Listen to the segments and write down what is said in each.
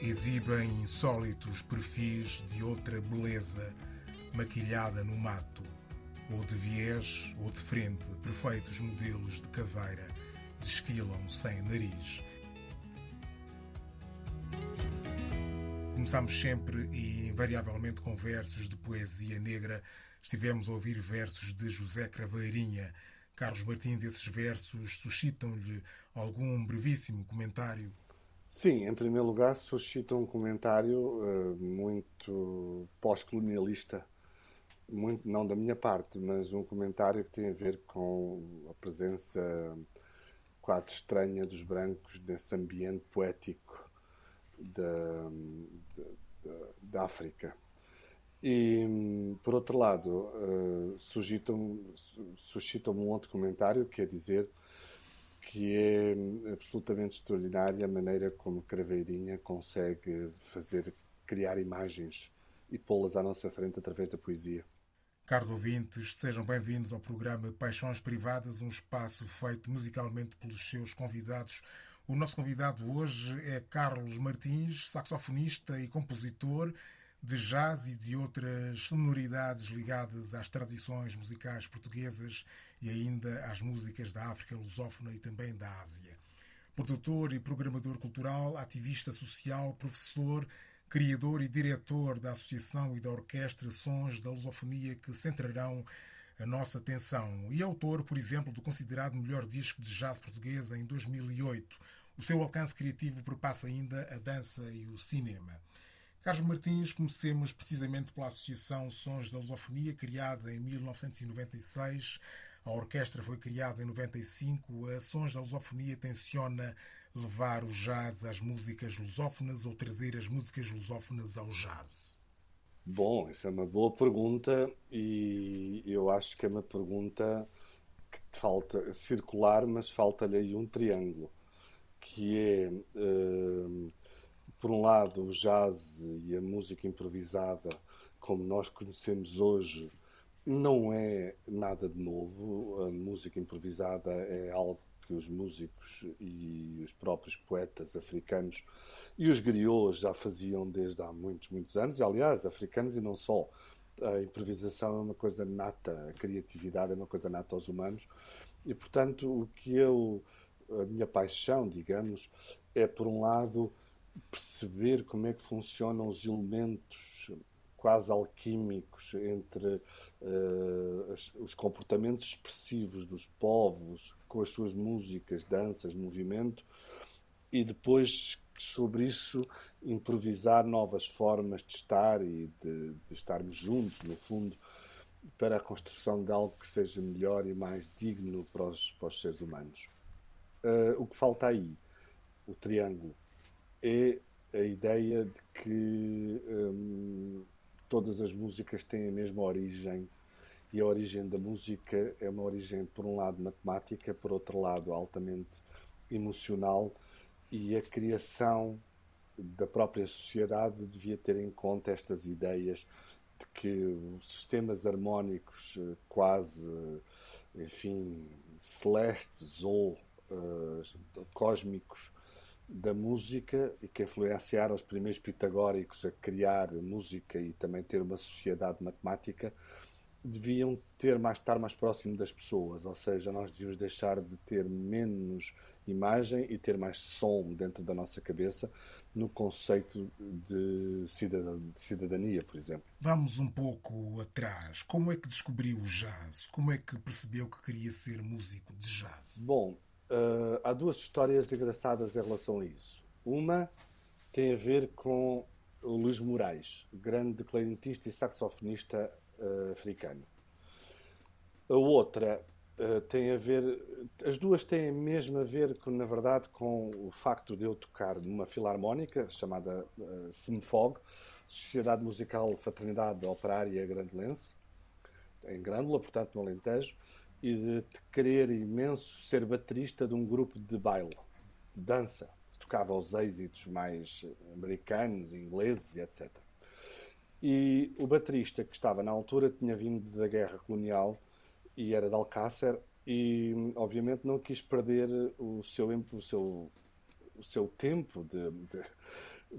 Exibem insólitos perfis de outra beleza maquilhada no mato, ou de viés ou de frente, perfeitos modelos de caveira desfilam sem nariz. Começamos sempre e invariavelmente com versos de poesia negra. Estivemos a ouvir versos de José Craveirinha. Carlos Martins, esses versos suscitam-lhe algum brevíssimo comentário? Sim, em primeiro lugar, suscitam um comentário uh, muito pós-colonialista, muito não da minha parte, mas um comentário que tem a ver com a presença quase estranha dos brancos nesse ambiente poético da, da, África. E, por outro lado, uh, suscitam-me suscitam um outro comentário, que é dizer que é absolutamente extraordinária a maneira como Craveirinha consegue fazer, criar imagens e pô-las à nossa frente através da poesia. Caros ouvintes, sejam bem-vindos ao programa Paixões Privadas, um espaço feito musicalmente pelos seus convidados. O nosso convidado hoje é Carlos Martins, saxofonista e compositor de jazz e de outras sonoridades ligadas às tradições musicais portuguesas e ainda às músicas da África lusófona e também da Ásia. Produtor e programador cultural, ativista social, professor, criador e diretor da Associação e da Orquestra Sons da Lusofonia que centrarão a nossa atenção e autor, por exemplo, do considerado melhor disco de jazz português em 2008. O seu alcance criativo perpassa ainda a dança e o cinema. Carlos Martins, comecemos precisamente pela Associação Sons da Lusofonia, criada em 1996. A orquestra foi criada em 95. A Sons da Lusofonia tenciona levar o jazz às músicas lusófonas ou trazer as músicas lusófonas ao jazz? Bom, essa é uma boa pergunta e eu acho que é uma pergunta que falta circular, mas falta-lhe aí um triângulo, que é, uh, por um lado, o jazz e a música improvisada, como nós conhecemos hoje, não é nada de novo. A música improvisada é algo que os músicos e os próprios poetas africanos e os griots já faziam desde há muitos, muitos anos. E, aliás, africanos e não só. A improvisação é uma coisa nata, a criatividade é uma coisa nata aos humanos. E, portanto, o que eu. A minha paixão, digamos, é, por um lado, perceber como é que funcionam os elementos quase alquímicos entre uh, os comportamentos expressivos dos povos, com as suas músicas, danças, movimento, e depois sobre isso improvisar novas formas de estar e de, de estarmos juntos, no fundo, para a construção de algo que seja melhor e mais digno para os, para os seres humanos. Uh, o que falta aí, o triângulo, é a ideia de que um, todas as músicas têm a mesma origem. E a origem da música é uma origem, por um lado, matemática, por outro lado, altamente emocional. E a criação da própria sociedade devia ter em conta estas ideias de que sistemas harmónicos eh, quase, enfim, celestes ou uh, cósmicos da música e que influenciaram os primeiros pitagóricos a criar música e também ter uma sociedade matemática deviam ter mais estar mais próximo das pessoas, ou seja, nós devíamos deixar de ter menos imagem e ter mais som dentro da nossa cabeça no conceito de cidadania, por exemplo. Vamos um pouco atrás. Como é que descobriu o jazz? Como é que percebeu que queria ser músico de jazz? Bom, Uh, há duas histórias engraçadas em relação a isso. Uma tem a ver com o Luís Moraes, grande clarinetista e saxofonista uh, africano. A outra uh, tem a ver. As duas têm mesmo a ver, com, na verdade, com o facto de eu tocar numa filarmónica chamada uh, SEMFOG, Sociedade Musical Fraternidade Operária Grandelense, em Grândola, portanto, no Alentejo e de querer imenso ser baterista de um grupo de baile, de dança. Tocava os êxitos mais americanos, ingleses, etc. E o baterista que estava na altura tinha vindo da guerra colonial e era de Alcácer e obviamente não quis perder o seu, o seu, o seu tempo de, de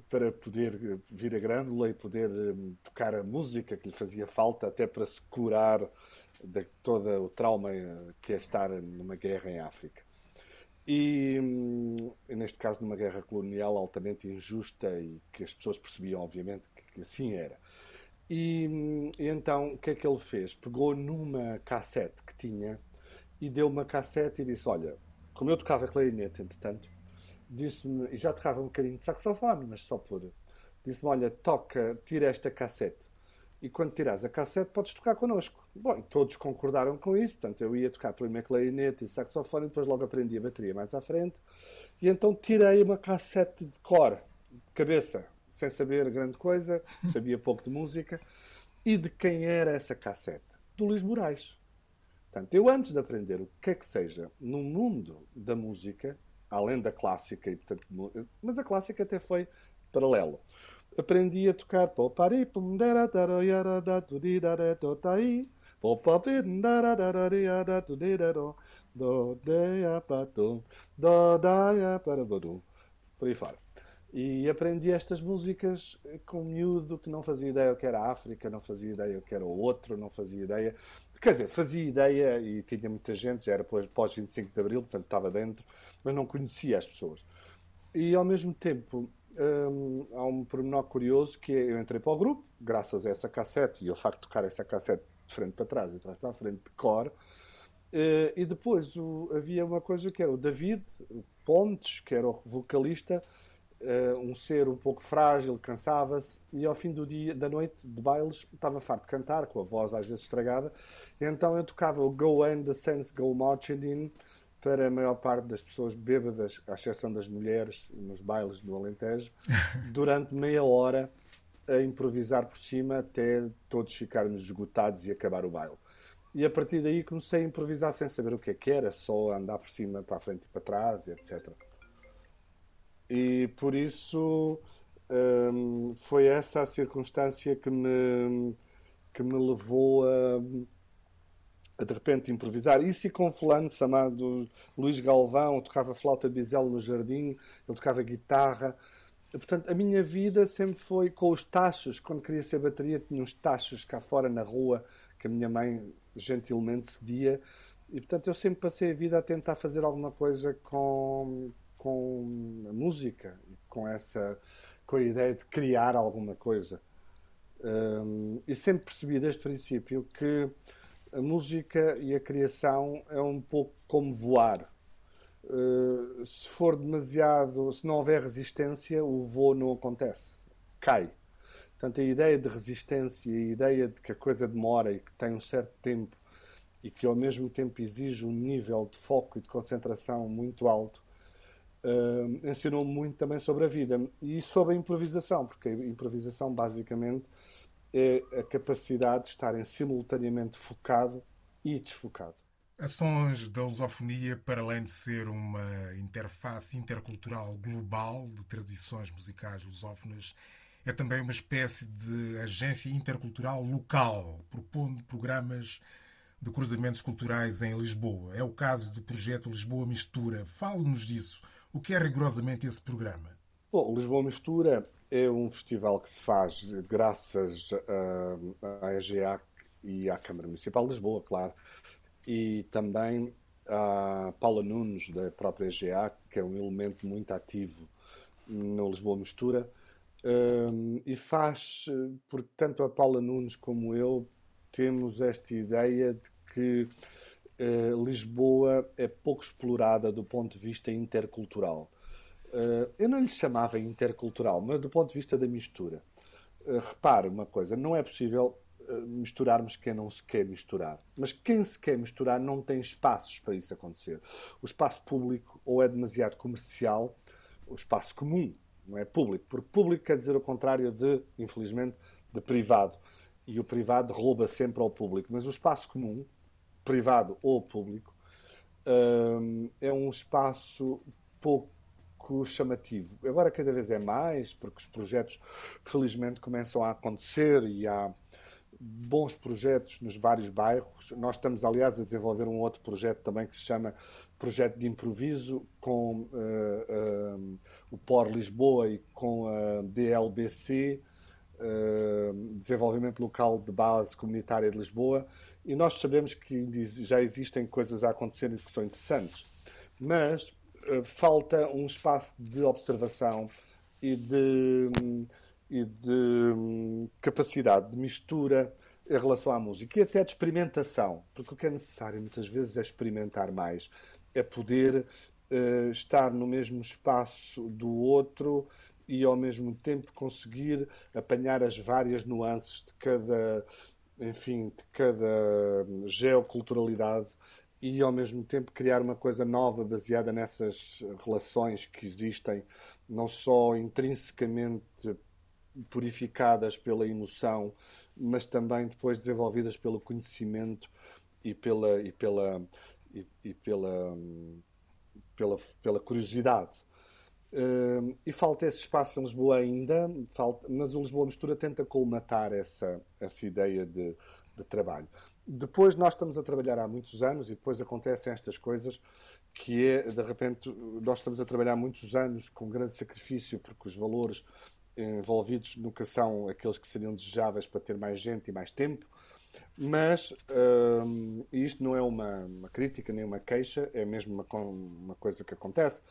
para poder vir a Grândola e poder um, tocar a música que lhe fazia falta, até para se curar de todo o trauma que é estar numa guerra em África. E, hum, neste caso, numa guerra colonial altamente injusta e que as pessoas percebiam, obviamente, que assim era. E, hum, e então, o que é que ele fez? Pegou numa cassete que tinha e deu uma cassete e disse: Olha, como eu tocava clarinete, entretanto, disse-me, e já tocava um bocadinho de saxofone, mas só por. Disse-me: Olha, toca, tira esta cassete. E quando tiras a cassete, podes tocar connosco. Bom, todos concordaram com isso, portanto, eu ia tocar primeiro clarinete e saxofone, e depois logo aprendi a bateria mais à frente. E então tirei uma cassete de cor, de cabeça, sem saber grande coisa, sabia pouco de música. E de quem era essa cassete? Do Luís Moraes. Portanto, eu antes de aprender o que é que seja no mundo da música, além da clássica, e, portanto, mas a clássica até foi paralelo. Aprendi a tocar por aí fora. E aprendi estas músicas com miúdo que não fazia ideia o que era a África, não fazia ideia o que era o outro, não fazia ideia. Quer dizer, fazia ideia e tinha muita gente, já era pós-25 de Abril, portanto estava dentro, mas não conhecia as pessoas. E ao mesmo tempo, hum, há um pormenor curioso que é, eu entrei para o grupo, graças a essa cassete, e ao facto de tocar essa cassete de frente para trás e trás para a frente, de cor. Uh, e depois o, havia uma coisa que era o David Pontes, que era o vocalista, uh, um ser um pouco frágil, cansava-se, e ao fim do dia, da noite de bailes, estava farto de cantar, com a voz às vezes estragada, e então eu tocava o Go and the Sense Go Marching In para a maior parte das pessoas bêbadas, à exceção das mulheres, nos bailes do Alentejo, durante meia hora a improvisar por cima até todos ficarmos esgotados e acabar o baile. E a partir daí comecei a improvisar sem saber o que é que era, só andar por cima, para a frente e para trás, etc. E por isso hum, foi essa a circunstância que me, que me levou a, a de repente improvisar. Isso e com fulano chamado Luís Galvão, tocava flauta bisel no jardim, ele tocava guitarra. Portanto, a minha vida sempre foi com os tachos. Quando queria ser bateria, tinha uns tachos cá fora na rua que a minha mãe gentilmente cedia. E, portanto, eu sempre passei a vida a tentar fazer alguma coisa com, com a música, com essa com a ideia de criar alguma coisa. Um, e sempre percebi desde o princípio que a música e a criação é um pouco como voar. Uh, se for demasiado, se não houver resistência, o voo não acontece, cai. Portanto, a ideia de resistência, a ideia de que a coisa demora e que tem um certo tempo e que ao mesmo tempo exige um nível de foco e de concentração muito alto, uh, ensinou-me muito também sobre a vida e sobre a improvisação, porque a improvisação basicamente é a capacidade de estarem simultaneamente focado e desfocado. Ações da lusofonia, para além de ser uma interface intercultural global de tradições musicais lusófonas, é também uma espécie de agência intercultural local, propondo programas de cruzamentos culturais em Lisboa. É o caso do projeto Lisboa Mistura. Fale-nos disso. O que é rigorosamente esse programa? Bom, Lisboa Mistura é um festival que se faz graças à EGA e à Câmara Municipal de Lisboa, claro, e também à Paula Nunes, da própria EGA, que é um elemento muito ativo no Lisboa Mistura, e faz, porque tanto a Paula Nunes como eu temos esta ideia de que uh, Lisboa é pouco explorada do ponto de vista intercultural. Uh, eu não lhe chamava intercultural, mas do ponto de vista da mistura. Uh, repare uma coisa: não é possível misturarmos quem não se quer misturar. Mas quem se quer misturar não tem espaços para isso acontecer. O espaço público ou é demasiado comercial, o espaço comum não é público, porque público quer dizer o contrário de, infelizmente, de privado. E o privado rouba sempre ao público. Mas o espaço comum privado ou público, hum, é um espaço pouco chamativo. Agora cada vez é mais, porque os projetos felizmente começam a acontecer e há bons projetos nos vários bairros. Nós estamos, aliás, a desenvolver um outro projeto também que se chama Projeto de Improviso com uh, uh, o POR Lisboa e com a DLBC, uh, Desenvolvimento Local de Base Comunitária de Lisboa. E nós sabemos que já existem coisas a acontecerem que são interessantes, mas falta um espaço de observação e de, e de um, capacidade de mistura em relação à música e até de experimentação, porque o que é necessário muitas vezes é experimentar mais, é poder uh, estar no mesmo espaço do outro e ao mesmo tempo conseguir apanhar as várias nuances de cada, enfim, de cada geoculturalidade e ao mesmo tempo criar uma coisa nova baseada nessas relações que existem, não só intrinsecamente purificadas pela emoção, mas também depois desenvolvidas pelo conhecimento e pela e pela e, e pela, pela pela curiosidade. Uh, e falta esse espaço em Lisboa ainda, falta, mas o Lisboa Mistura tenta colmatar essa, essa ideia de, de trabalho. Depois nós estamos a trabalhar há muitos anos e depois acontecem estas coisas que é, de repente, nós estamos a trabalhar há muitos anos com grande sacrifício porque os valores envolvidos nunca são aqueles que seriam desejáveis para ter mais gente e mais tempo, mas hum, isto não é uma, uma, crítica nem uma queixa, é mesmo uma, uma, coisa que acontece.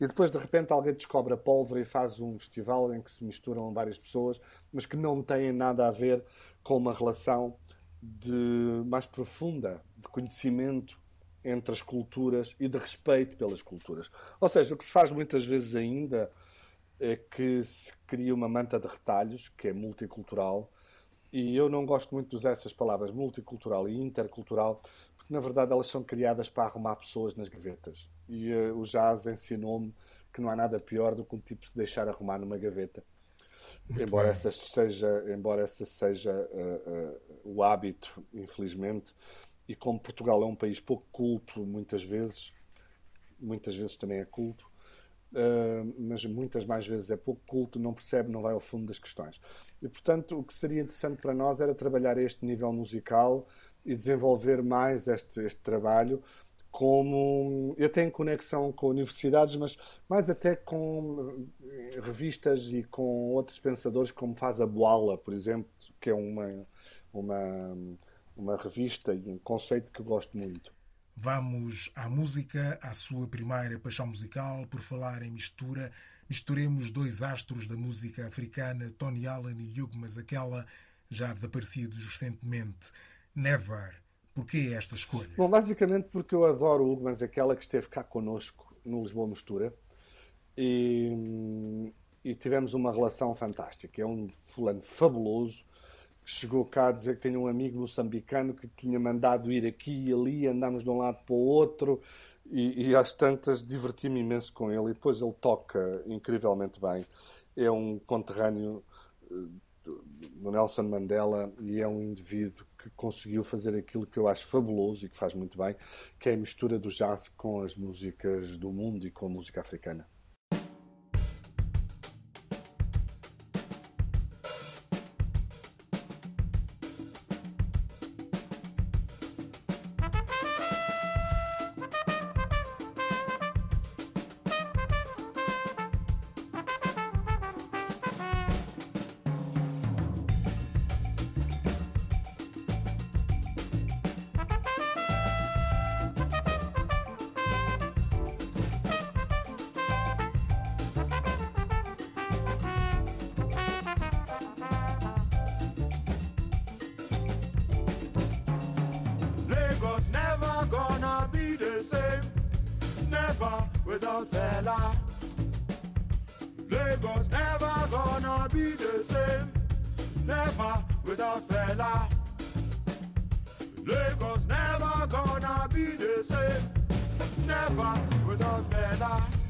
E depois, de repente, alguém descobre a pólvora e faz um festival em que se misturam várias pessoas, mas que não têm nada a ver com uma relação de mais profunda de conhecimento entre as culturas e de respeito pelas culturas. Ou seja, o que se faz muitas vezes ainda é que se cria uma manta de retalhos, que é multicultural, e eu não gosto muito de usar essas palavras multicultural e intercultural, porque na verdade elas são criadas para arrumar pessoas nas gavetas. E uh, o jazz ensinou-me que não há nada pior do que um tipo se deixar arrumar numa gaveta. Muito embora essa seja, embora essa seja uh, uh, o hábito, infelizmente, e como Portugal é um país pouco culto, muitas vezes, muitas vezes também é culto, uh, mas muitas mais vezes é pouco culto, não percebe, não vai ao fundo das questões. E, portanto, o que seria interessante para nós era trabalhar este nível musical e desenvolver mais este, este trabalho como eu tenho conexão com universidades, mas mais até com revistas e com outros pensadores, como faz a Boala, por exemplo, que é uma, uma, uma revista e um conceito que eu gosto muito. Vamos à música, à sua primeira paixão musical, por falar em mistura. Misturemos dois astros da música africana, Tony Allen e Hugh aquela já desaparecidos recentemente. Never. Porquê esta escolha? Bom, basicamente porque eu adoro o Hugo aquela que esteve cá connosco no Lisboa Mistura e, e tivemos uma relação fantástica. É um fulano fabuloso chegou cá a dizer que tinha um amigo moçambicano que tinha mandado ir aqui e ali, andámos de um lado para o outro e, e às tantas diverti-me imenso com ele e depois ele toca incrivelmente bem. É um conterrâneo eh, do Nelson Mandela e é um indivíduo que conseguiu fazer aquilo que eu acho fabuloso e que faz muito bem, que é a mistura do jazz com as músicas do mundo e com a música africana. He no go party, he no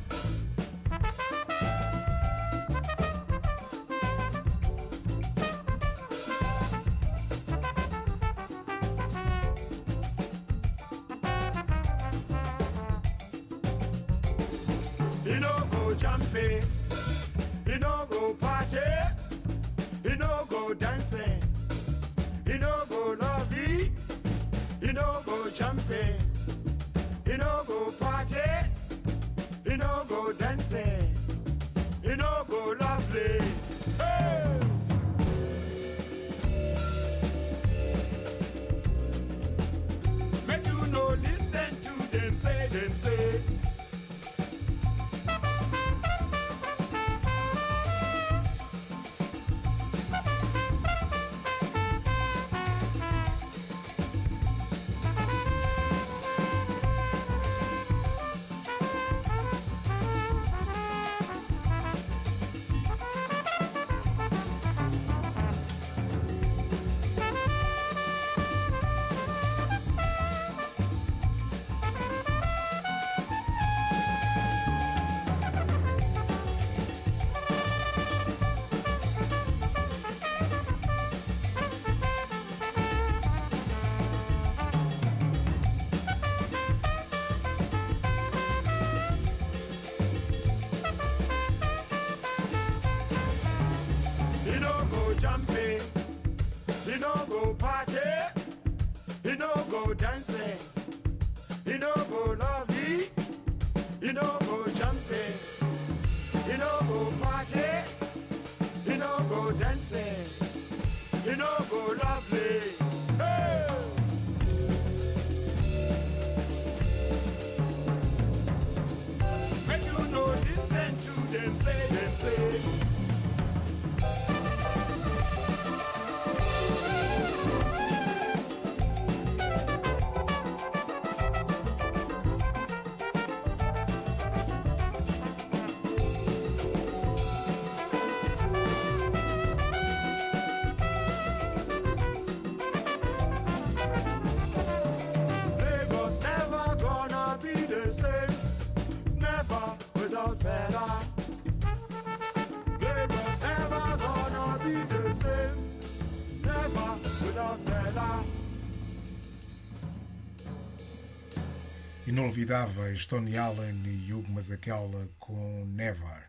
Inolvidáveis Tony Allen e Hugh Masekela com Never.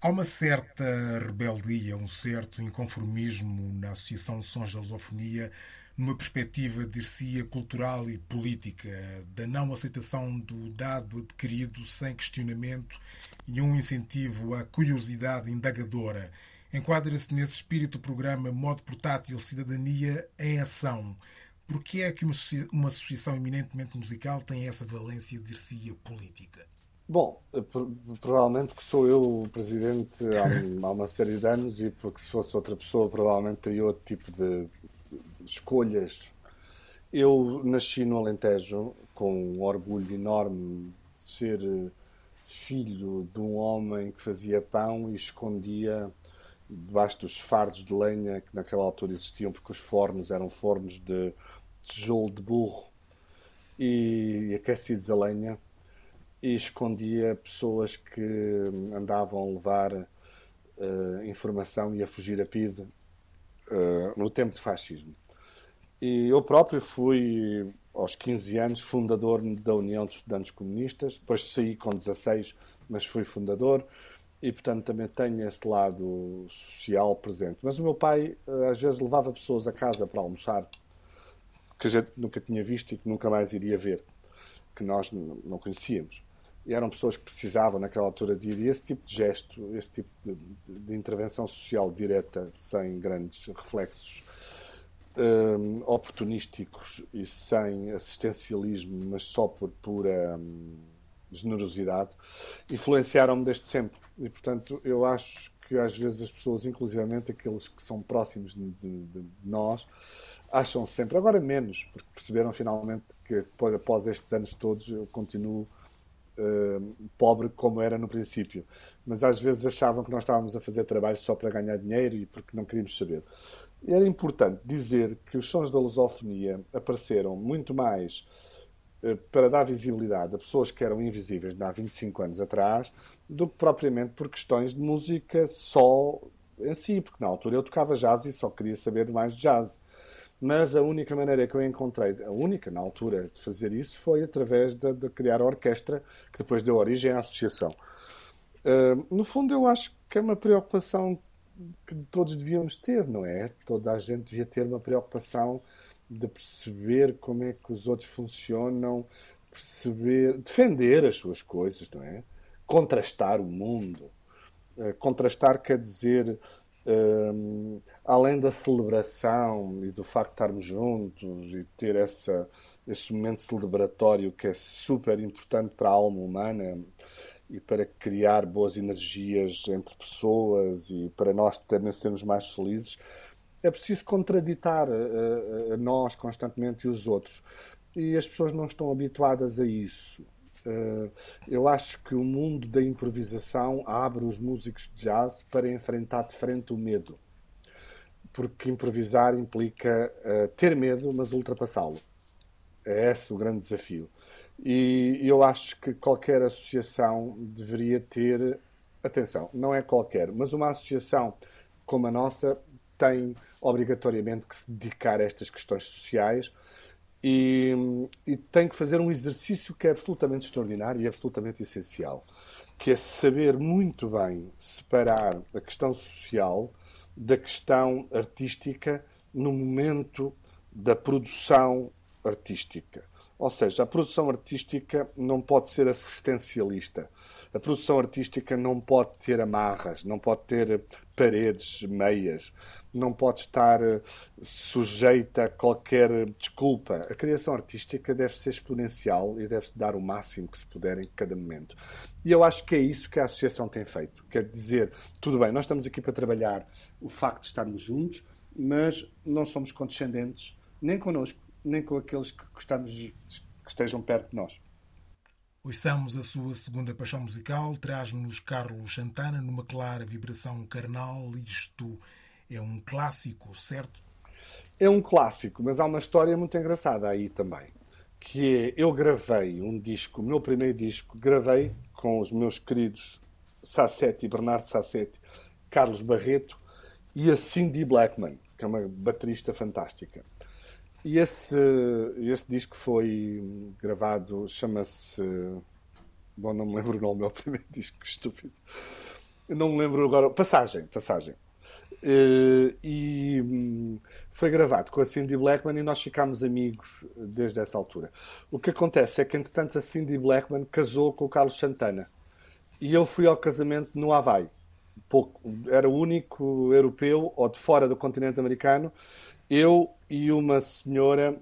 Há uma certa rebeldia, um certo inconformismo na Associação de Sons da Lusofonia, numa perspectiva, dir-se cultural e política, da não aceitação do dado adquirido sem questionamento e um incentivo à curiosidade indagadora. Enquadra-se nesse espírito o programa Modo Portátil Cidadania em Ação. Por que é que uma associa- uma associação eminentemente musical tem essa valência de dir política? Bom, pro- provavelmente que sou eu o presidente há, uma série de anos e porque se fosse outra pessoa provavelmente teria outro tipo de, de escolhas. Eu nasci no Alentejo com um orgulho enorme de ser eh, filho de um homem que fazia pão e escondia debaixo dos fardos de lenha que naquela altura existiam porque os fornos eram fornos de tijolo de burro e aquecidos a lenha e escondia pessoas que andavam a levar eh, informação e a fugir a PIDE eh, no tempo de fascismo. E eu próprio fui, aos 15 anos, fundador da União de Estudantes Comunistas, depois saí com 16, mas fui fundador, e portanto também tenho esse lado social presente. Mas o meu pai eh, às vezes levava pessoas a casa para almoçar, que a gente nunca tinha visto e que nunca mais iria ver, que nós não conhecíamos. E eram pessoas que precisavam, naquela altura, de ir. E esse tipo de gesto, esse tipo de, de- de intervenção social direta, sem grandes reflexos hum, oportunísticos e sem assistencialismo, mas só por pura hum, generosidade, influenciaram-me desde sempre. E, portanto, eu acho que às vezes as pessoas, inclusivamente aqueles que são próximos de, de- de nós, acham sempre, agora menos, porque perceberam finalmente que depois, após estes anos todos eu continuo hum, pobre como era no princípio. Mas às vezes achavam que nós estávamos a fazer trabalho só para ganhar dinheiro e porque não queríamos saber. Era importante dizer que os sons da lusofonia apareceram muito mais eh, para dar visibilidade a pessoas que eram invisíveis há 25 anos atrás do que propriamente por questões de música só em si, porque na altura eu tocava jazz e só queria saber mais de jazz. Mas a única maneira que eu encontrei, a única na altura de fazer isso, foi através de, de criar a orquestra, que depois deu origem à associação. Uh, no fundo, eu acho que é uma preocupação que todos devíamos ter, não é? Toda a gente devia ter uma preocupação de perceber como é que os outros funcionam, perceber, defender as suas coisas, não é? Contrastar o mundo. Uh, contrastar quer dizer, além da celebração e do facto de estarmos juntos e ter essa, esse momento celebratório que é super importante para a alma humana e para criar boas energias entre pessoas e para nós também sermos mais felizes, é preciso contraditar a, a, nós constantemente e os outros. E as pessoas não estão habituadas a isso. Uh, eu acho que o mundo da improvisação abre os músicos de jazz para enfrentar de frente o medo. Porque improvisar implica uh, ter medo, mas ultrapassá-lo. É esse o grande desafio. E eu acho que qualquer associação deveria ter. Atenção, não é qualquer, mas uma associação como a nossa tem obrigatoriamente que se dedicar a estas questões sociais e, e, tem que fazer um exercício que é absolutamente extraordinário e absolutamente essencial, que é saber muito bem separar a questão social da questão artística no momento da produção artística. Ou seja, a produção artística não pode ser assistencialista. A produção artística não pode ter amarras, não pode ter paredes meias, não pode estar eh, sujeita a qualquer desculpa. A criação artística deve ser exponencial e deve-se dar o máximo que se puder em cada momento. E eu acho que é isso que a associação tem feito. Quer dizer, tudo bem, nós estamos aqui para trabalhar o facto de estarmos juntos, mas não somos condescendentes nem connosco nem com aqueles que gostamos que estejam perto de nós. Ouçamos a sua segunda paixão musical, traz-nos Carlos Santana numa clara vibração carnal. Isto é um clássico, certo? É um clássico, mas há uma história muito engraçada aí também. Que é, eu gravei um disco, o meu primeiro disco, gravei com os meus queridos Sassetti, Bernardo Sassetti, Carlos Barreto e a Cindy Blackman, que é uma baterista fantástica. E esse, esse disco foi gravado, chama-se. Bom, não me lembro o nome, é o primeiro disco, estúpido. Não me lembro agora. Passagem, Passagem. Uh, e um, foi gravado com a Cindy Blackman e nós ficámos amigos desde essa altura. O que acontece é que, entretanto, a Cindy Blackman casou com o Carlos Santana e eu fui ao casamento no Havaí. Pouco, era o único europeu ou de fora do continente americano eu e uma senhora,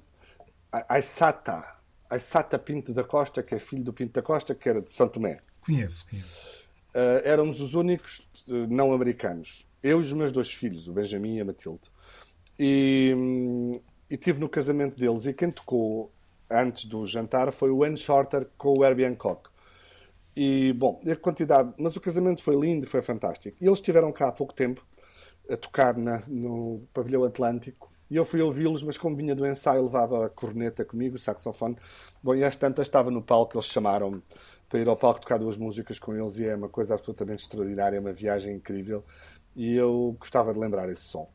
Aissata, Aissata Pinto da Costa, que é filho do Pinto da Costa, que era de São Tomé. Conheço, conheço. Uh, éramos os únicos uh, não americanos. Eu e os meus dois filhos, o Benjamin e a Matilde. E, um, e tive no casamento deles. E quem tocou antes do jantar foi o Anne Shorter com o Herbie Hancock. E, bom, a quantidade... Mas o casamento foi lindo, foi fantástico. E eles estiveram cá há pouco tempo a tocar na, no Pavilhão Atlântico e eu fui ouvi-los, mas como vinha do ensaio, levava a corneta comigo, o saxofone. Bom, e às tantas estava no palco, eles chamaram para ir ao palco tocar duas músicas com eles e é uma coisa absolutamente extraordinária, é uma viagem incrível. E eu gostava de lembrar esse som.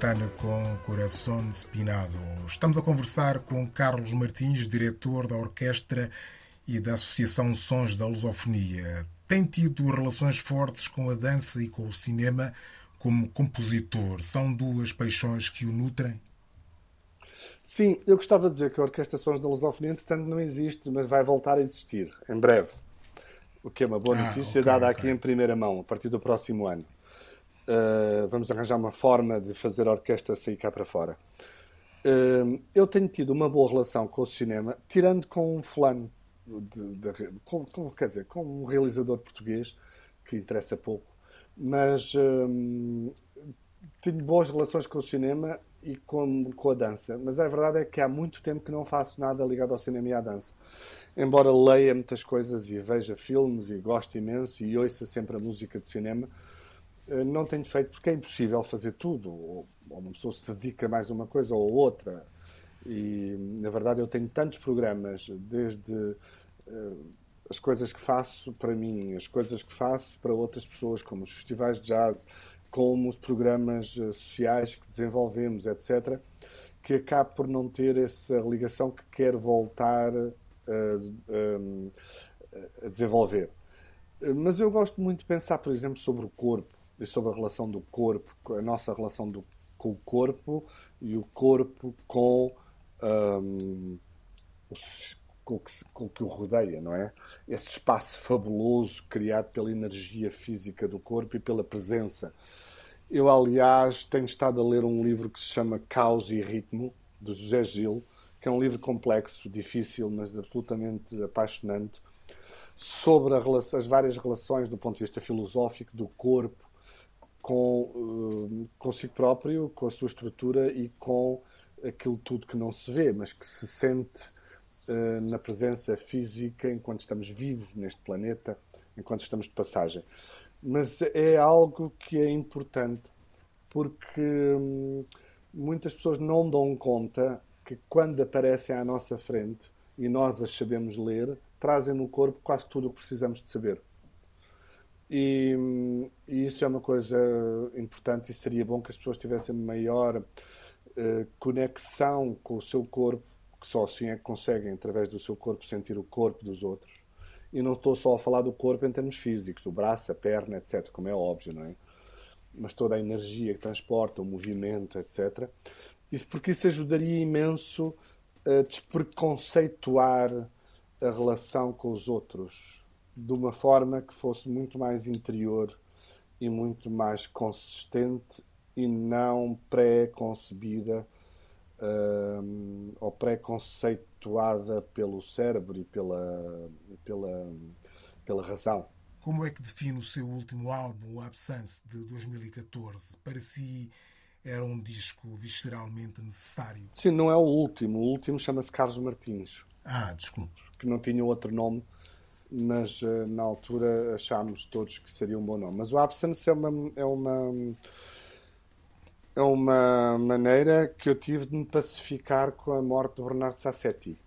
Santana com Coração Spinado. Estamos a conversar com Carlos Martins, diretor da orquestra e da Associação Sons da Lusofonia. Tem tido relações fortes com a dança e com o cinema como compositor. São duas paixões que o nutrem? Sim, eu gostava de dizer que a Orquestra Sons da Lusofonia, entretanto, não existe, mas vai voltar a existir em breve. O que é uma boa ah, notícia, okay, dada okay. aqui em primeira mão, a partir do próximo ano. Uh, vamos arranjar uma forma de fazer a orquestra sair cá para fora. Uh, eu tenho tido uma boa relação com o cinema, tirando com um fulano, de, de, com, com, quer dizer, com um realizador português, que interessa pouco, mas uh, tenho boas relações com o cinema e com, com a dança. Mas a verdade é que há muito tempo que não faço nada ligado ao cinema e à dança. Embora leia muitas coisas e veja filmes e goste imenso e ouça sempre a música de cinema, não tenho feito porque é impossível fazer tudo. Ou, uma pessoa se dedica mais a uma coisa ou a outra. E, na verdade, eu tenho tantos programas, desde uh, as coisas que faço para mim, as coisas que faço para outras pessoas, como os festivais de jazz, como os programas uh, sociais que desenvolvemos, etc., que acabo por não ter essa ligação que quero voltar uh, a desenvolver. Mas eu gosto muito de pensar, por exemplo, sobre o corpo sobre a relação do corpo, a nossa relação do, com o corpo e o corpo com, um, o, com, o que, com o que o rodeia, não é? Esse espaço fabuloso criado pela energia física do corpo e pela presença. Eu, aliás, tenho estado a ler um livro que se chama Caos e Ritmo, de José Gil, que é um livro complexo, difícil, mas absolutamente apaixonante, sobre as várias relações do ponto de vista filosófico do corpo com uh, consigo próprio, com a sua estrutura e com aquilo tudo que não se vê, mas que se sente uh, na presença física enquanto estamos vivos neste planeta, enquanto estamos de passagem. Mas é algo que é importante porque hum, muitas pessoas não dão conta que quando aparecem à nossa frente e nós as sabemos ler, trazem no corpo quase tudo o que precisamos de saber. E, e, isso é uma coisa importante e seria bom que as pessoas tivessem maior uh, conexão com o seu corpo, que só assim é que conseguem, através do seu corpo, sentir o corpo dos outros. E não estou só a falar do corpo em termos físicos, o braço, a perna, etc., como é óbvio, não é? Mas toda a energia que transporta, o movimento, etc. Isso porque isso ajudaria imenso a despreconceituar a relação com os outros de uma forma que fosse muito mais interior e muito mais consistente e não pré-concebida uh, ou pré-conceituada pelo cérebro e pela, pela, pela razão. Como é que define o seu último álbum, o Absence, de 2014? Para si era um disco visceralmente necessário? Sim, não é o último. O último chama-se Carlos Martins. Ah, desculpe. Que não tinha outro nome mas uh, na altura achámos todos que seria um bom nome. Mas o Absence é uma, é uma é uma maneira que eu tive de me pacificar com a morte do Bernardo Sassetti.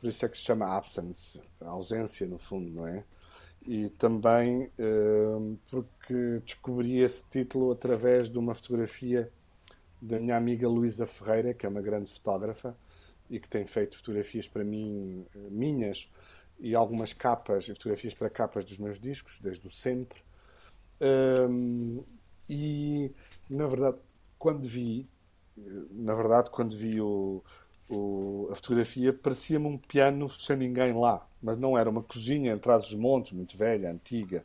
Por isso é que se chama Absence, ausência no fundo, não é? E também uh, porque descobri esse título através de uma fotografia da minha amiga Luísa Ferreira, que é uma grande fotógrafa e que tem feito fotografias para mim, minhas, e algumas capas e fotografias para capas dos meus discos, desde o sempre. Um, e na verdade, quando vi, na verdade, quando vi o, o, a fotografia, parecia-me um piano sem ninguém lá, mas não era uma cozinha atrás dos montes, muito velha, antiga.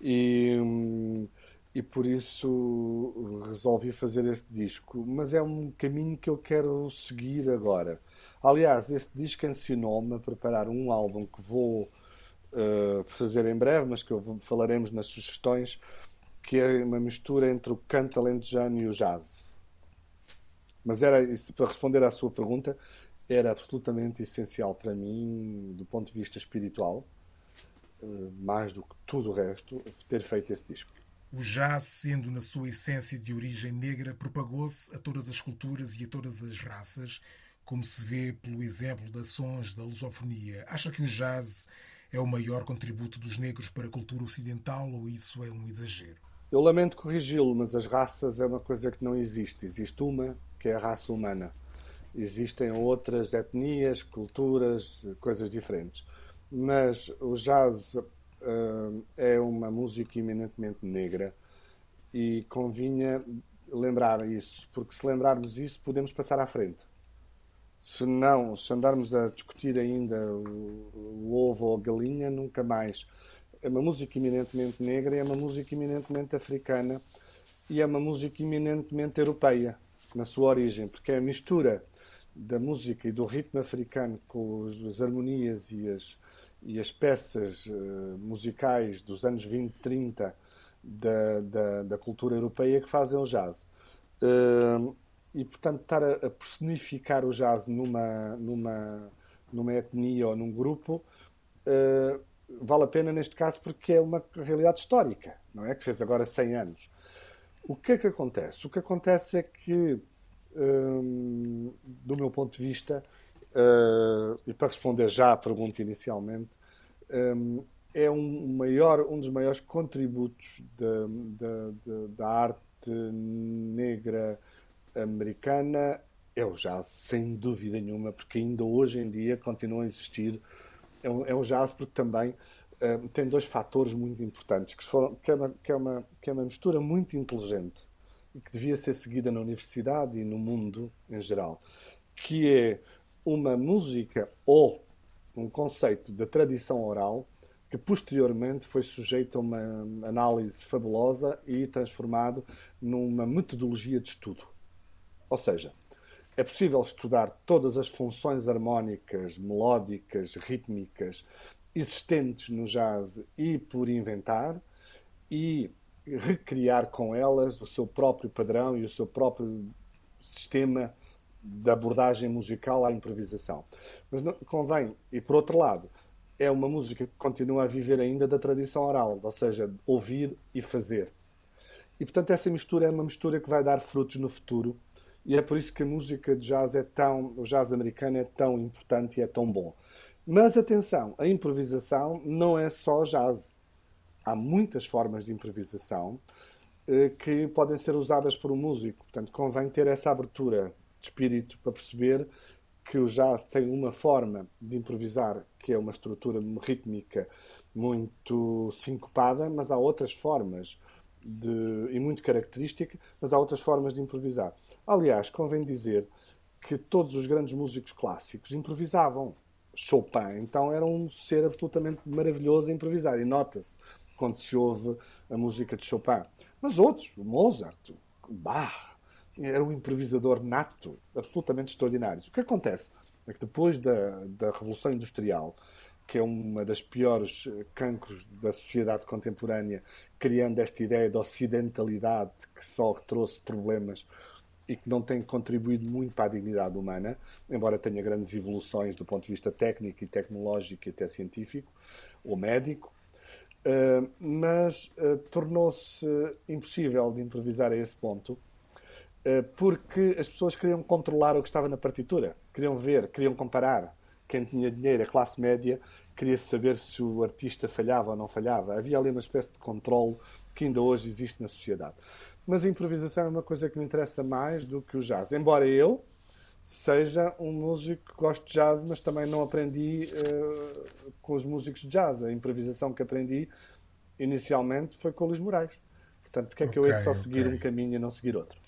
E, e por isso resolvi fazer este disco. Mas é um caminho que eu quero seguir agora. Aliás, esse disco ensinou-me a preparar um álbum que vou uh, fazer em breve, mas que eu, falaremos nas sugestões, que é uma mistura entre o canto alentejano e o jazz. Mas era, para responder à sua pergunta, era absolutamente essencial para mim, do ponto de vista espiritual, uh, mais do que tudo o resto, ter feito esse disco. O jazz, sendo na sua essência de origem negra, propagou-se a todas as culturas e a todas as raças como se vê pelo exemplo das sons da lusofonia. Acha que o jazz é o maior contributo dos negros para a cultura ocidental ou isso é um exagero? Eu lamento corrigi-lo, mas as raças é uma coisa que não existe. Existe uma, que é a raça humana. Existem outras etnias, culturas, coisas diferentes. Mas o jazz uh, é uma música eminentemente negra e convinha lembrar isso, porque se lembrarmos isso, podemos passar à frente. Se não, se andarmos a discutir ainda o, o ovo ou a galinha, nunca mais é uma música eminentemente negra, é uma música eminentemente africana e é uma música eminentemente europeia na sua origem, porque é a mistura da música e do ritmo africano com as harmonias e as, e as peças uh, musicais dos anos 20, 30 da, da, da, cultura europeia que fazem o jazz. Uh, e, portanto, estar a, a, personificar o jazz numa, numa, numa etnia ou num grupo uh, vale a pena neste caso porque é uma realidade histórica, não é? Que fez agora 100 anos. O que é que acontece? O que acontece é que, hum, do meu ponto de vista, uh, e para responder já à pergunta inicialmente, um, é um, maior, um dos maiores contributos da, da, da arte negra americana. É o jazz, sem dúvida nenhuma, porque ainda hoje em dia continuam a existir. É um, é jazz porque também uh, tem dois fatores muito importantes, que, foram, que, é uma, que, é uma, que é uma mistura muito inteligente e que devia ser seguida na universidade e no mundo em geral, que é uma música ou um conceito da tradição oral que posteriormente foi sujeito a uma análise fabulosa e transformado numa metodologia de estudo. Ou seja, é possível estudar todas as funções harmónicas, melódicas, rítmicas existentes no jazz e por inventar e recriar com elas o seu próprio padrão e o seu próprio sistema de abordagem musical à improvisação. Mas não, convém, e por outro lado, é uma música que continua a viver ainda da tradição oral, ou seja, ouvir e fazer. E portanto, essa mistura é uma mistura que vai dar frutos no futuro e é por isso que a música de jazz é tão, o jazz americano é tão importante e é tão bom. Mas atenção, a improvisação não é só jazz. Há muitas formas de improvisação eh, que podem ser usadas por um músico. Portanto, convém ter essa abertura de espírito para perceber que o jazz tem uma forma de improvisar que é uma estrutura rítmica muito sincopada, mas há outras formas de, e muito característica, mas há outras formas de improvisar. Aliás, convém dizer que todos os grandes músicos clássicos improvisavam. Chopin, então, era um ser absolutamente maravilhoso a improvisar. E nota-se quando se ouve a música de Chopin. Mas outros, Mozart, Bach, era um improvisador nato, absolutamente extraordinário. O que acontece é que depois da, da Revolução Industrial, que é uma das piores eh, cancros da sociedade contemporânea, criando esta ideia de ocidentalidade que só trouxe problemas e que não tem contribuído muito para a dignidade humana, embora tenha grandes evoluções do ponto de vista técnico e tecnológico e até científico ou médico, uh, mas uh, tornou-se impossível de improvisar a esse ponto porque as pessoas queriam controlar o que estava na partitura, queriam ver, queriam comparar. Quem tinha dinheiro, a classe média, queria saber se o artista falhava ou não falhava. Havia ali uma espécie de controle que ainda hoje existe na sociedade. Mas a improvisação é uma coisa que me interessa mais do que o jazz. Embora eu seja um músico que gosto de jazz, mas também não aprendi uh, com os músicos de jazz. A improvisação que aprendi inicialmente foi com o Luís Moraes. Portanto, porque é que okay, eu hei de só seguir okay. um caminho e não seguir outro?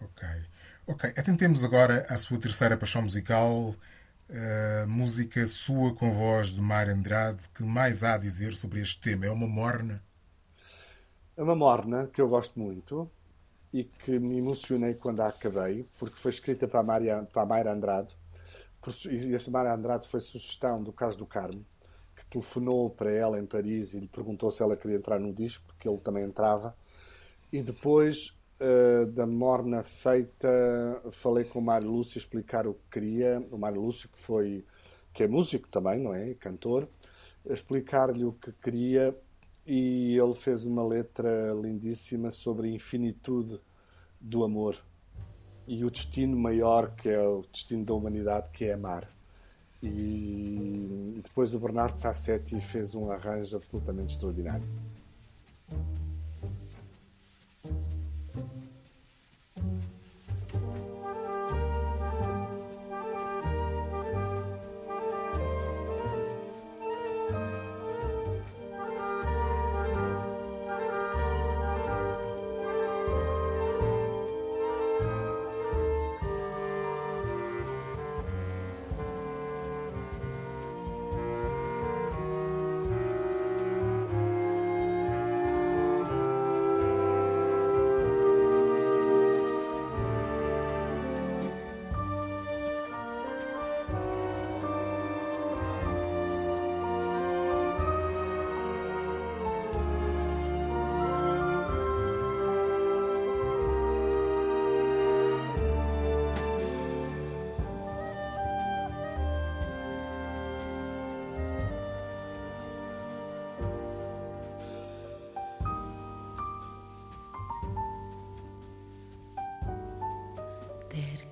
Ok. Ok. Atentemos agora à sua terceira paixão musical, a música sua com voz de Mar Andrade. Que mais há a dizer sobre este tema? É uma morna? É uma morna que eu gosto muito e que me emocionei quando a acabei, porque foi escrita para a, Maria, para a Mayra Andrade. E esta Mayra Andrade foi sugestão do Caso do Carmo, que telefonou para ela em Paris e lhe perguntou se ela queria entrar no disco, porque ele também entrava. E depois uh, da morna feita, falei com o Mário Lúcio explicar o que queria. O Mário Lúcio, que foi que é músico também, não é? Cantor, explicar-lhe o que queria e ele fez uma letra lindíssima sobre a infinitude do amor e o destino maior que é o destino da humanidade, que é amar. E depois o Bernardo Sassetti fez um arranjo absolutamente extraordinário.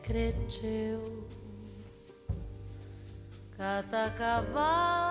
Cresceu. Acabar com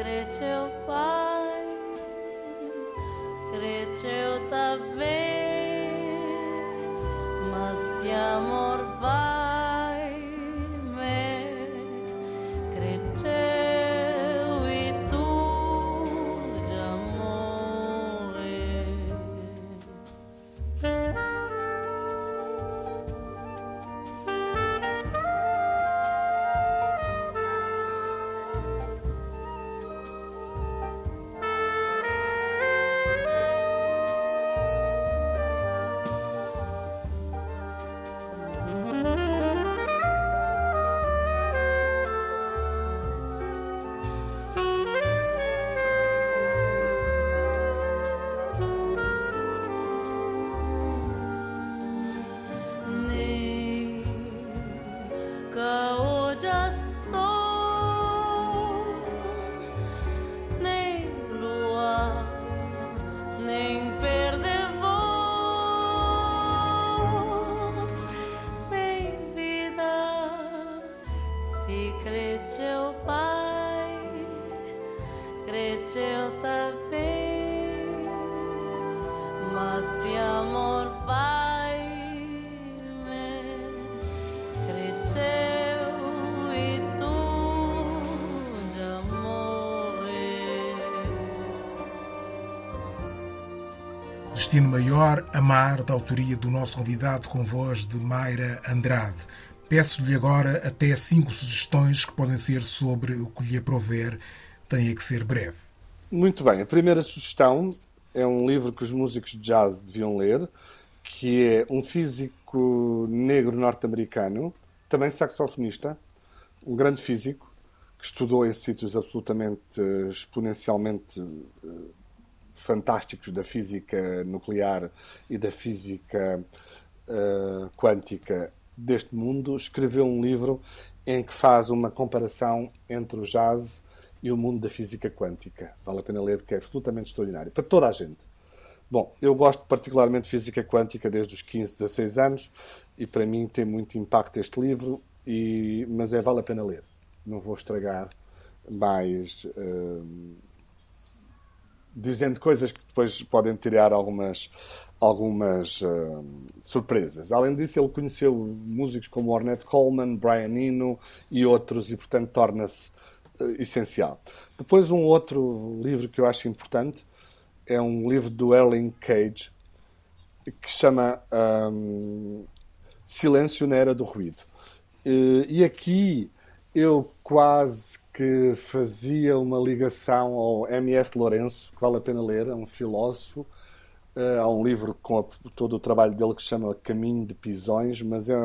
cresceu pai cresceu também mas se amor Destino Maior, Amar, da autoria do nosso convidado com voz de Mayra Andrade. Peço-lhe agora até cinco sugestões que podem ser sobre o que lhe aprover. Tem que ser breve. Muito bem, a primeira sugestão é um livro que os músicos de jazz deviam ler, que é um físico negro norte-americano, também saxofonista, um grande físico, que estudou em sítios absolutamente eh, exponencialmente eh, fantásticos da física nuclear e da física eh, quântica deste mundo, escreveu um livro em que faz uma comparação entre o jazz e o mundo da física quântica. Vale a pena ler porque é absolutamente extraordinário. Para toda a gente. Bom, eu gosto particularmente de física quântica desde os 15, 16 anos e para mim tem muito impacto este livro, e, mas é vale a pena ler. Não vou estragar mais hum, dizendo coisas que depois podem tirar algumas, algumas hum, surpresas. Além disso, ele conheceu músicos como Ornette Coleman, Brian Eno e outros, e portanto torna-se eh, essencial. Depois, um outro livro que eu acho importante é um livro do Erling Cage que chama hum, Silêncio na Era do Ruído. Eh, E aqui eu quase que fazia uma ligação ao M.S. Lourenço, que vale a pena ler, é um filósofo. Eh, há um livro com a- todo o trabalho dele que se chama Caminho de Pisões, mas é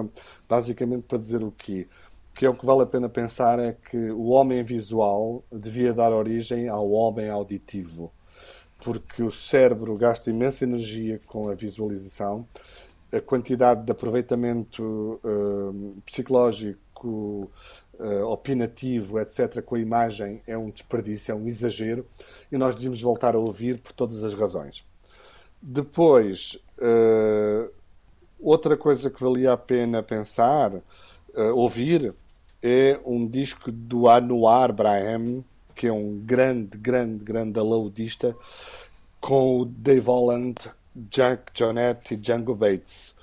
basicamente para dizer o quê? Que é o que vale a pena pensar é que o homem visual devia dar origem ao homem auditivo, porque o cérebro gasta imensa energia com a visualização, a quantidade de aproveitamento eh, psicológico, eh, opinativo, etc., com a imagem é um desperdício, é um exagero, e nós devíamos voltar a ouvir por todas as razões. Depois, eh, outra coisa que valia a pena pensar, uh, ouvir, é um disco do Anwar Braham, que é um grande, grande, grande alaudista, com o Dave Holland, Jack Jonette e Django Bates,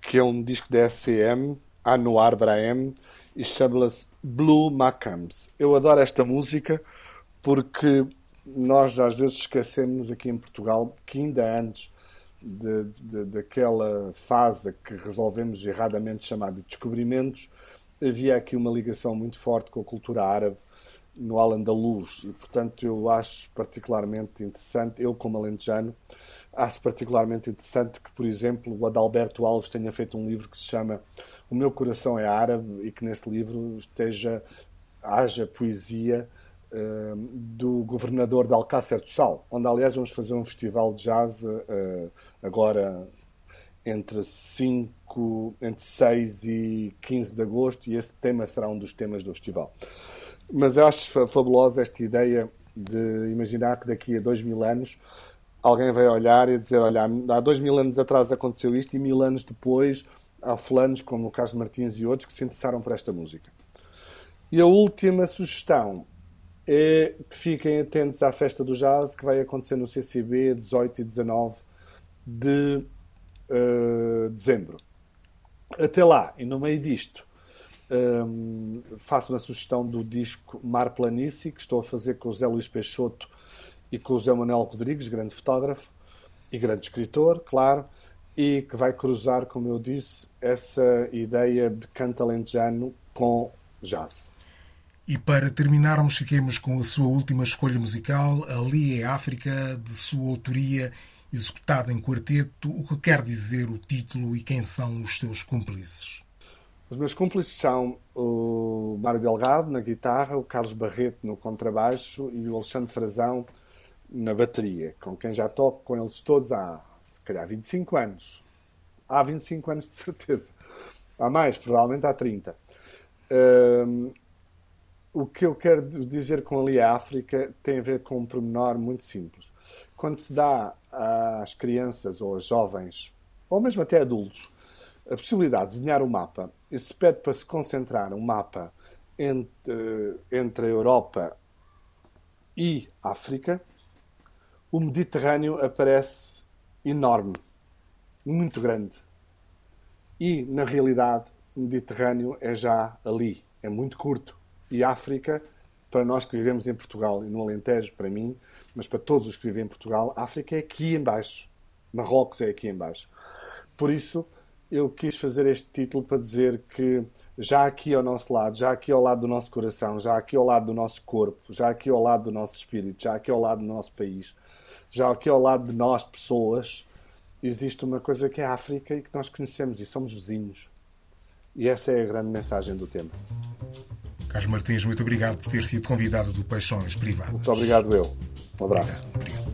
que é um disco da SCM, Anwar Braham, e chama-se Blue Macams. Eu adoro esta música porque nós às vezes esquecemos aqui em Portugal que ainda antes de, de, daquela fase que resolvemos erradamente chamar de descobrimentos, havia aqui uma ligação muito forte com a cultura árabe no Al-Andalus e, portanto, eu acho particularmente interessante, eu como alentejano, acho particularmente interessante que, por exemplo, o Adalberto Alves tenha feito um livro que se chama O Meu Coração é Árabe e que nesse livro esteja, haja poesia uh, do governador de Alcácer do Sal, onde, aliás, vamos fazer um festival de jazz uh, agora entre 5, entre 6 e 15 de agosto e esse tema será um dos temas do festival. Mas eu acho fabulosa esta ideia de imaginar que daqui a dois mil anos alguém vai olhar e dizer, olha, há dois mil anos atrás aconteceu isto e mil anos depois há fulanos como o Carlos Martins e outros que se interessaram por esta música. E a última sugestão é que fiquem atentos à festa do jazz que vai acontecer no CCB 18 e 19 de uh, dezembro. Até lá, e no meio disto, um, faço uma sugestão do disco Mar Planície, que estou a fazer com o Zé Luís Peixoto e com o Zé Manuel Rodrigues, grande fotógrafo e grande escritor, claro, e que vai cruzar, como eu disse, essa ideia de canto alentejano com jazz. E para terminarmos, fiquemos com a sua última escolha musical, Ali é África, de sua autoria, executada em quarteto. O que quer dizer o título e quem são os seus cúmplices? Os meus cúmplices são o Mário Delgado na guitarra, o Carlos Barreto no contrabaixo e o Alexandre Frazão na bateria, com quem já toco com eles todos há, se calhar, 25 anos. Há 25 anos de certeza. Há mais, provavelmente há 30 o que eu quero dizer com ali a África tem a ver com um pormenor muito simples. Quando se dá às crianças ou aos jovens, ou mesmo até adultos, a possibilidade de desenhar um mapa e se pede para se concentrar um mapa entre, entre a Europa e África, o Mediterrâneo aparece enorme, muito grande. E, na realidade, o Mediterrâneo é já ali, é muito curto. E África, para nós que vivemos em Portugal e no Alentejo, para mim, mas para todos os que vivem em Portugal, África é aqui embaixo. Marrocos é aqui embaixo. Por isso, eu quis fazer este título para dizer que já aqui ao nosso lado, já aqui ao lado do nosso coração, já aqui ao lado do nosso corpo, já aqui ao lado do nosso espírito, já aqui ao lado do nosso país, já aqui ao lado de nós, pessoas, existe uma coisa que é a África e que nós conhecemos e somos vizinhos. E essa é a grande mensagem do tema. Carlos Martins, muito obrigado por ter sido convidado do Paixões Privado. Muito obrigado eu. Um abraço. Obrigado. obrigado.